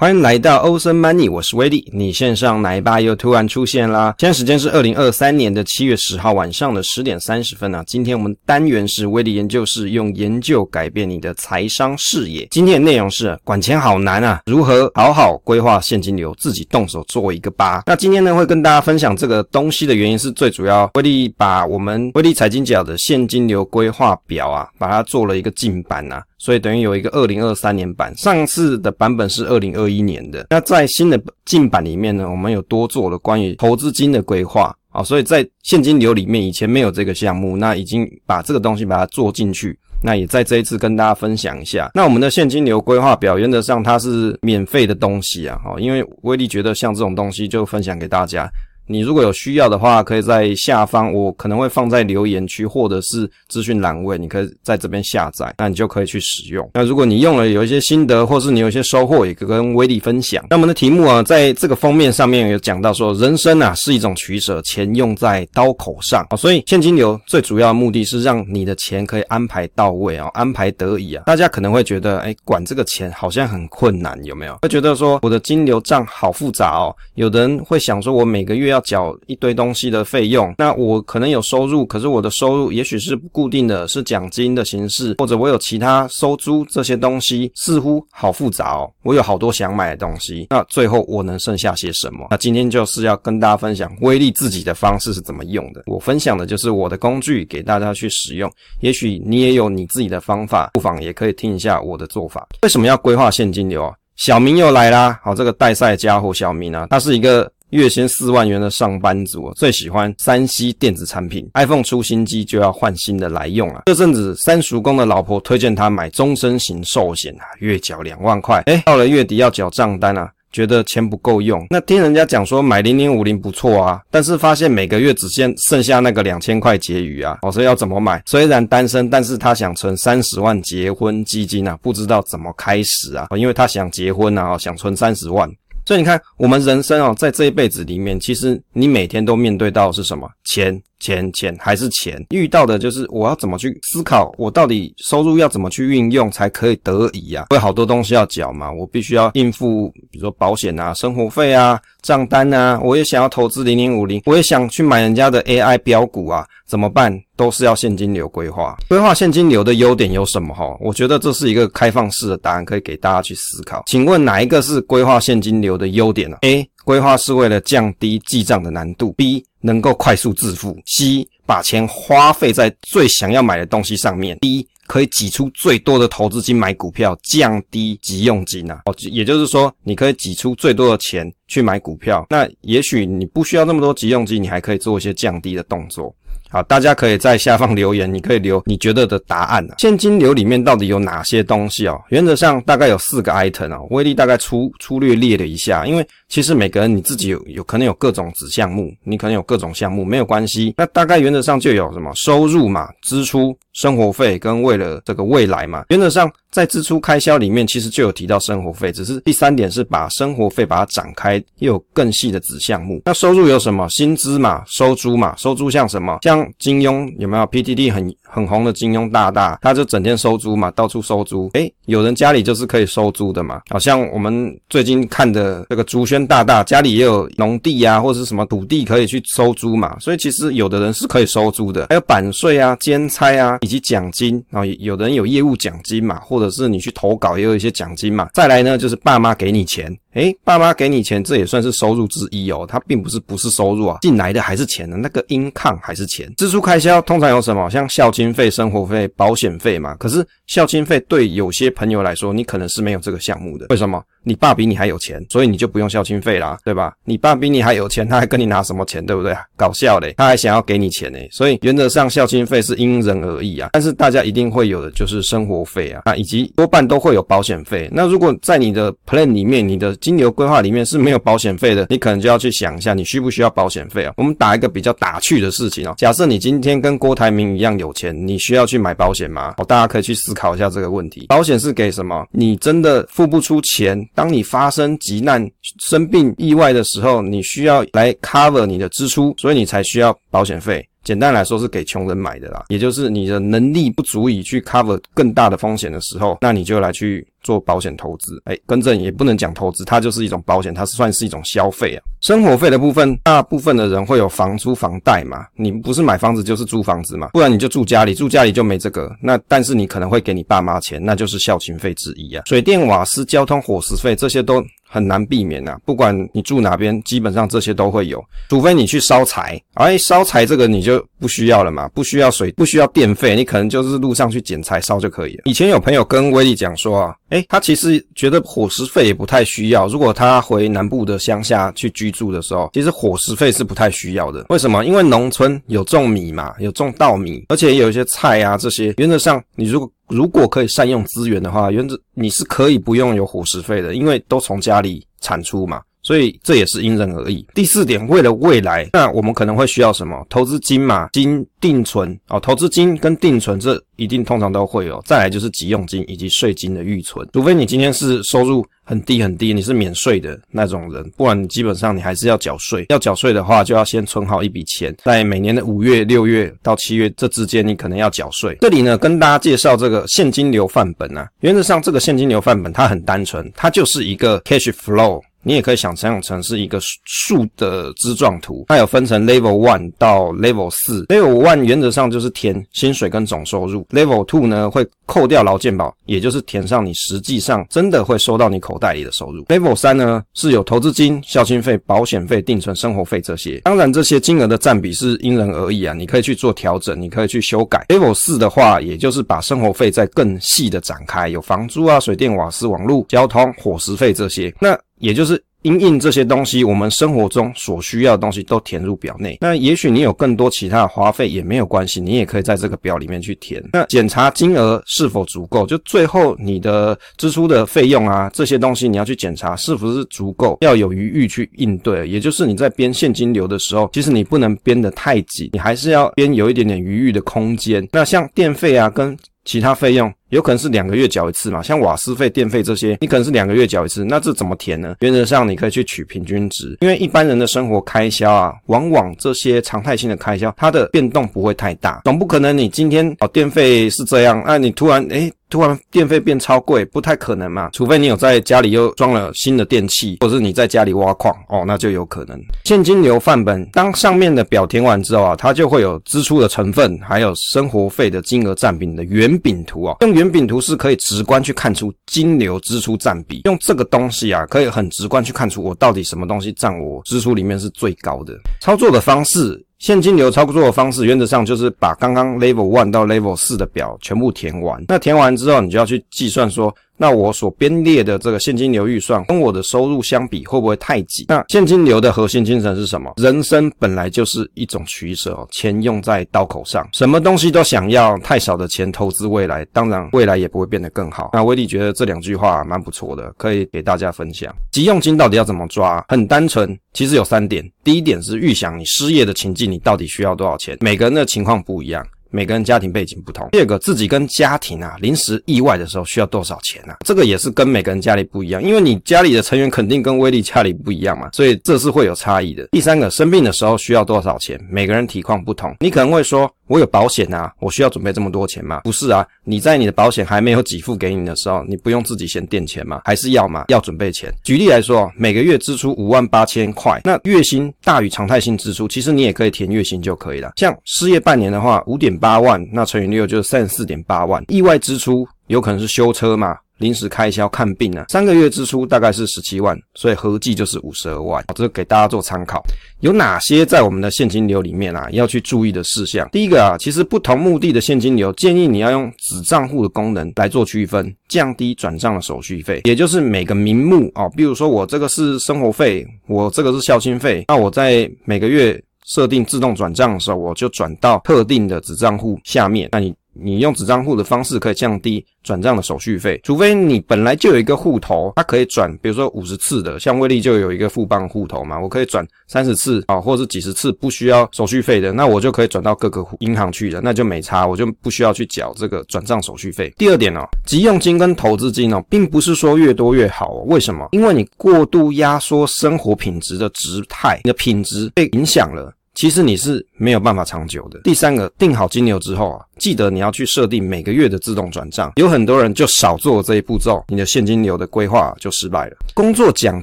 欢迎来到欧森 Money，我是威利。你线上奶爸又突然出现啦！现在时间是二零二三年的七月十号晚上的十点三十分啊。今天我们单元是威利研究室，用研究改变你的财商视野。今天的内容是管钱好难啊，如何好好规划现金流，自己动手做一个吧。那今天呢，会跟大家分享这个东西的原因是最主要，威利把我们威利财经角的现金流规划表啊，把它做了一个进版啊。所以等于有一个二零二三年版，上次的版本是二零二一年的。那在新的进版里面呢，我们有多做了关于投资金的规划啊，所以在现金流里面以前没有这个项目，那已经把这个东西把它做进去。那也在这一次跟大家分享一下。那我们的现金流规划表原则上它是免费的东西啊，哦因为威力觉得像这种东西就分享给大家。你如果有需要的话，可以在下方，我可能会放在留言区或者是资讯栏位，你可以在这边下载，那你就可以去使用。那如果你用了有一些心得，或是你有一些收获，也可以跟威利分享。那我们的题目啊，在这个封面上面有讲到说，人生啊是一种取舍，钱用在刀口上啊，所以现金流最主要目的是让你的钱可以安排到位啊，安排得宜啊。大家可能会觉得，哎，管这个钱好像很困难，有没有？会觉得说我的金流账好复杂哦。有的人会想说，我每个月要缴一堆东西的费用，那我可能有收入，可是我的收入也许是不固定的，是奖金的形式，或者我有其他收租这些东西，似乎好复杂哦。我有好多想买的东西，那最后我能剩下些什么？那今天就是要跟大家分享威力自己的方式是怎么用的。我分享的就是我的工具给大家去使用，也许你也有你自己的方法，不妨也可以听一下我的做法。为什么要规划现金流啊？小明又来啦，好，这个带赛家伙小明啊，他是一个。月薪四万元的上班族，最喜欢三 C 电子产品，iPhone 出新机就要换新的来用啊。这阵子三叔公的老婆推荐他买终身型寿险啊，月缴两万块。诶，到了月底要缴账单啊，觉得钱不够用。那听人家讲说买零零五零不错啊，但是发现每个月只剩剩下那个两千块结余啊，哦，说要怎么买？虽然单身，但是他想存三十万结婚基金啊，不知道怎么开始啊，因为他想结婚啊，想存三十万。所以你看，我们人生哦，在这一辈子里面，其实你每天都面对到是什么？钱。钱钱还是钱，遇到的就是我要怎么去思考，我到底收入要怎么去运用才可以得宜啊？我有好多东西要缴嘛，我必须要应付，比如说保险啊、生活费啊、账单啊，我也想要投资零零五零，我也想去买人家的 AI 标股啊，怎么办？都是要现金流规划。规划现金流的优点有什么？哈，我觉得这是一个开放式的答案，可以给大家去思考。请问哪一个是规划现金流的优点呢？A 规划是为了降低记账的难度。B 能够快速致富。C 把钱花费在最想要买的东西上面。D 可以挤出最多的投资金买股票，降低急用金啊。哦，也就是说，你可以挤出最多的钱去买股票。那也许你不需要那么多急用金，你还可以做一些降低的动作。好，大家可以在下方留言，你可以留你觉得的答案啊。现金流里面到底有哪些东西哦？原则上大概有四个 item 哦。威力大概粗粗略列了一下，因为其实每个人你自己有有可能有各种子项目，你可能有各种项目没有关系。那大概原则上就有什么收入嘛、支出、生活费跟为了这个未来嘛。原则上在支出开销里面其实就有提到生活费，只是第三点是把生活费把它展开，又有更细的子项目。那收入有什么？薪资嘛、收租嘛、收租像什么？像金庸有没有 PTT 很很红的金庸大大？他就整天收租嘛，到处收租。诶，有人家里就是可以收租的嘛。好像我们最近看的这个朱轩大大家里也有农地啊，或者是什么土地可以去收租嘛。所以其实有的人是可以收租的。还有版税啊、兼差啊，以及奖金啊。有的人有业务奖金嘛，或者是你去投稿也有一些奖金嘛。再来呢，就是爸妈给你钱。诶，爸妈给你钱，这也算是收入之一哦。它并不是不是收入啊，进来的还是钱呢，那个 income 还是钱。支出开销通常有什么？像孝亲费、生活费、保险费嘛。可是孝亲费对有些朋友来说，你可能是没有这个项目的。为什么？你爸比你还有钱，所以你就不用孝亲费啦，对吧？你爸比你还有钱，他还跟你拿什么钱，对不对？搞笑嘞，他还想要给你钱嘞。所以原则上孝亲费是因人而异啊。但是大家一定会有的就是生活费啊，啊，以及多半都会有保险费。那如果在你的 plan 里面，你的金流规划里面是没有保险费的，你可能就要去想一下，你需不需要保险费啊？我们打一个比较打趣的事情哦，假设你今天跟郭台铭一样有钱，你需要去买保险吗？哦，大家可以去思考一下这个问题。保险是给什么？你真的付不出钱，当你发生急难、生病、意外的时候，你需要来 cover 你的支出，所以你才需要保险费。简单来说是给穷人买的啦，也就是你的能力不足以去 cover 更大的风险的时候，那你就来去做保险投资。哎，更正也不能讲投资，它就是一种保险，它算是一种消费啊。生活费的部分，大部分的人会有房租房贷嘛，你不是买房子就是租房子嘛，不然你就住家里，住家里就没这个。那但是你可能会给你爸妈钱，那就是孝亲费之一啊。水电瓦斯、交通、伙食费这些都。很难避免呐、啊，不管你住哪边，基本上这些都会有，除非你去烧柴，哎，烧柴这个你就不需要了嘛，不需要水，不需要电费，你可能就是路上去捡柴烧就可以了。以前有朋友跟威利讲说啊，诶，他其实觉得伙食费也不太需要，如果他回南部的乡下去居住的时候，其实伙食费是不太需要的。为什么？因为农村有种米嘛，有种稻米，而且有一些菜啊这些，原则上你如果如果可以善用资源的话，原则你是可以不用有伙食费的，因为都从家里产出嘛，所以这也是因人而异。第四点，为了未来，那我们可能会需要什么？投资金嘛，金定存哦，投资金跟定存这一定通常都会有。再来就是急用金以及税金的预存，除非你今天是收入很低很低，你是免税的那种人，不然基本上你还是要缴税。要缴税的话，就要先存好一笔钱，在每年的五月、六月到七月这之间，你可能要缴税。这里呢，跟大家介绍这个现金流范本啊，原则上这个现金流范本它很单纯，它就是一个 cash flow。你也可以想象成是一个树的枝状图，它有分成 level one 到 level 四。level one 原则上就是填薪水跟总收入，level two 呢会扣掉劳健保，也就是填上你实际上真的会收到你口袋里的收入。level 三呢是有投资金、孝心费、保险费、定存、生活费这些。当然这些金额的占比是因人而异啊，你可以去做调整，你可以去修改。level 四的话，也就是把生活费再更细的展开，有房租啊、水电、瓦斯、网络、交通、伙食费这些。那也就是因应这些东西，我们生活中所需要的东西都填入表内。那也许你有更多其他的花费也没有关系，你也可以在这个表里面去填。那检查金额是否足够，就最后你的支出的费用啊，这些东西你要去检查是不是足够，要有余裕去应对。也就是你在编现金流的时候，其实你不能编得太紧，你还是要编有一点点余裕的空间。那像电费啊，跟其他费用有可能是两个月缴一次嘛，像瓦斯费、电费这些，你可能是两个月缴一次，那这怎么填呢？原则上你可以去取平均值，因为一般人的生活开销啊，往往这些常态性的开销，它的变动不会太大，总不可能你今天哦电费是这样，那你突然诶突然电费变超贵，不太可能嘛，除非你有在家里又装了新的电器，或者是你在家里挖矿哦，那就有可能。现金流范本当上面的表填完之后啊，它就会有支出的成分，还有生活费的金额占比的圆饼图啊。用圆饼图是可以直观去看出金流支出占比，用这个东西啊，可以很直观去看出我到底什么东西占我支出里面是最高的。操作的方式。现金流操作的方式，原则上就是把刚刚 level one 到 level 四的表全部填完。那填完之后，你就要去计算说。那我所编列的这个现金流预算跟我的收入相比会不会太挤？那现金流的核心精神是什么？人生本来就是一种取舍，钱用在刀口上，什么东西都想要，太少的钱投资未来，当然未来也不会变得更好。那威利觉得这两句话蛮不错的，可以给大家分享。急用金到底要怎么抓？很单纯，其实有三点。第一点是预想你失业的情境，你到底需要多少钱？每个人的情况不一样。每个人家庭背景不同。第二个，自己跟家庭啊，临时意外的时候需要多少钱啊？这个也是跟每个人家里不一样，因为你家里的成员肯定跟威利家里不一样嘛，所以这是会有差异的。第三个，生病的时候需要多少钱？每个人体况不同，你可能会说。我有保险啊，我需要准备这么多钱吗？不是啊，你在你的保险还没有给付给你的时候，你不用自己先垫钱吗？还是要吗？要准备钱。举例来说，每个月支出五万八千块，那月薪大于常态性支出，其实你也可以填月薪就可以了。像失业半年的话，五点八万，那乘以六就是三十四点八万。意外支出有可能是修车嘛？临时开销看病啊，三个月支出大概是十七万，所以合计就是五十二万。这给大家做参考。有哪些在我们的现金流里面啊要去注意的事项？第一个啊，其实不同目的的现金流，建议你要用子账户的功能来做区分，降低转账的手续费。也就是每个名目啊，比如说我这个是生活费，我这个是孝亲费，那我在每个月设定自动转账的时候，我就转到特定的子账户下面。那你。你用子账户的方式可以降低转账的手续费，除非你本来就有一个户头，它可以转，比如说五十次的，像威利就有一个富邦户头嘛，我可以转三十次啊，或者是几十次不需要手续费的，那我就可以转到各个银行去了，那就没差，我就不需要去缴这个转账手续费。第二点哦，急用金跟投资金哦，并不是说越多越好哦，为什么？因为你过度压缩生活品质的质态，你的品质被影响了。其实你是没有办法长久的。第三个，定好金牛之后啊，记得你要去设定每个月的自动转账。有很多人就少做这一步骤，你的现金流的规划就失败了。工作奖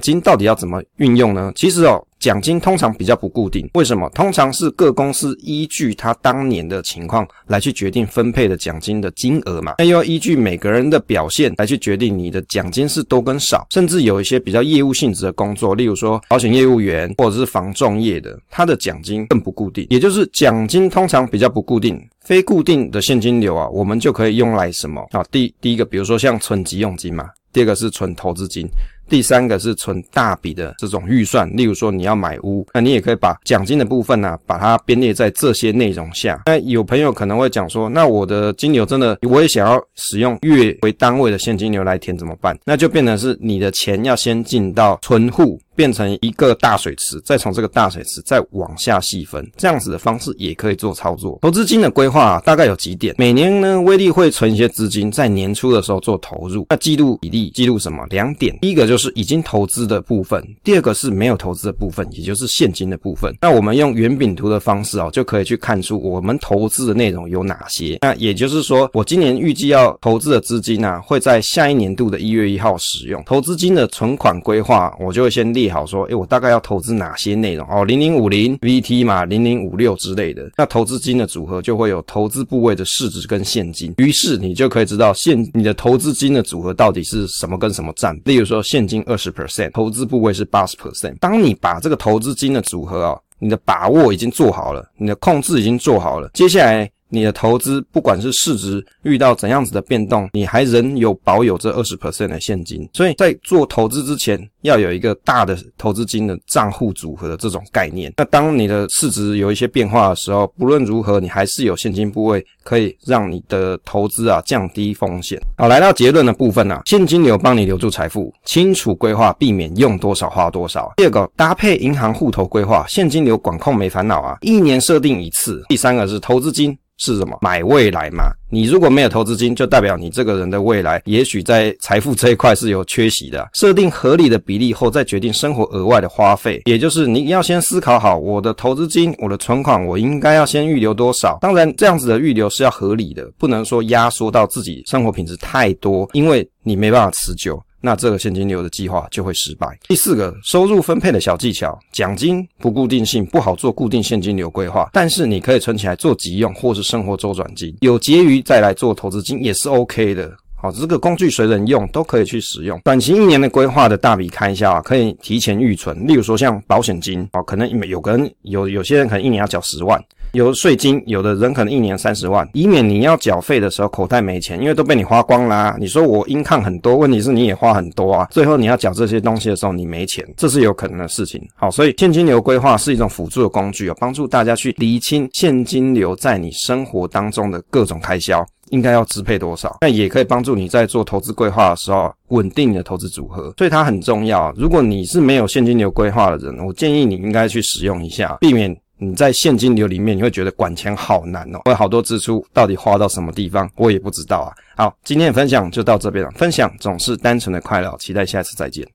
金到底要怎么运用呢？其实哦。奖金通常比较不固定，为什么？通常是各公司依据他当年的情况来去决定分配的奖金的金额嘛，那要依据每个人的表现来去决定你的奖金是多跟少，甚至有一些比较业务性质的工作，例如说保险业务员或者是房仲业的，他的奖金更不固定，也就是奖金通常比较不固定。非固定的现金流啊，我们就可以用来什么啊？第第一个，比如说像存急用金嘛，第二个是存投资金。第三个是存大笔的这种预算，例如说你要买屋，那你也可以把奖金的部分呢、把它编列在这些内容下。那有朋友可能会讲说，那我的金牛真的，我也想要使用月为单位的现金流来填怎么办？那就变成是你的钱要先进到存户。变成一个大水池，再从这个大水池再往下细分，这样子的方式也可以做操作。投资金的规划啊，大概有几点。每年呢，威力会存一些资金，在年初的时候做投入。那记录比例，记录什么？两点。第一个就是已经投资的部分，第二个是没有投资的部分，也就是现金的部分。那我们用圆饼图的方式哦，就可以去看出我们投资的内容有哪些。那也就是说，我今年预计要投资的资金呢，会在下一年度的一月一号使用。投资金的存款规划，我就会先列。好说，诶，我大概要投资哪些内容哦？零零五零 VT 嘛，零零五六之类的。那投资金的组合就会有投资部位的市值跟现金，于是你就可以知道现你的投资金的组合到底是什么跟什么占。例如说，现金二十 percent，投资部位是八十 percent。当你把这个投资金的组合啊，你的把握已经做好了，你的控制已经做好了，接下来。你的投资不管是市值遇到怎样子的变动，你还仍有保有这二十 percent 的现金，所以在做投资之前，要有一个大的投资金的账户组合的这种概念。那当你的市值有一些变化的时候，不论如何，你还是有现金部位可以让你的投资啊降低风险。好，来到结论的部分啊，现金流帮你留住财富，清楚规划，避免用多少花多少。第二个，搭配银行户头规划，现金流管控没烦恼啊，一年设定一次。第三个是投资金。是什么？买未来嘛。你如果没有投资金，就代表你这个人的未来也许在财富这一块是有缺席的。设定合理的比例后，再决定生活额外的花费，也就是你要先思考好我的投资金、我的存款，我应该要先预留多少。当然，这样子的预留是要合理的，不能说压缩到自己生活品质太多，因为你没办法持久。那这个现金流的计划就会失败。第四个，收入分配的小技巧，奖金不固定性，不好做固定现金流规划，但是你可以存起来做急用或是生活周转金，有结余再来做投资金也是 OK 的。好，这个工具随人用，都可以去使用。短期一年的规划的大笔开销啊，可以提前预存，例如说像保险金哦，可能有个人有有些人可能一年要缴十万。有税金，有的人可能一年三十万，以免你要缴费的时候口袋没钱，因为都被你花光啦、你说我 income 很多，问题是你也花很多啊，最后你要缴这些东西的时候你没钱，这是有可能的事情。好，所以现金流规划是一种辅助的工具哦，帮助大家去厘清现金流在你生活当中的各种开销应该要支配多少，那也可以帮助你在做投资规划的时候稳定你的投资组合，所以它很重要。如果你是没有现金流规划的人，我建议你应该去使用一下，避免。你在现金流里面，你会觉得管钱好难哦，我有好多支出，到底花到什么地方，我也不知道啊。好，今天的分享就到这边了。分享总是单纯的快乐，期待下次再见。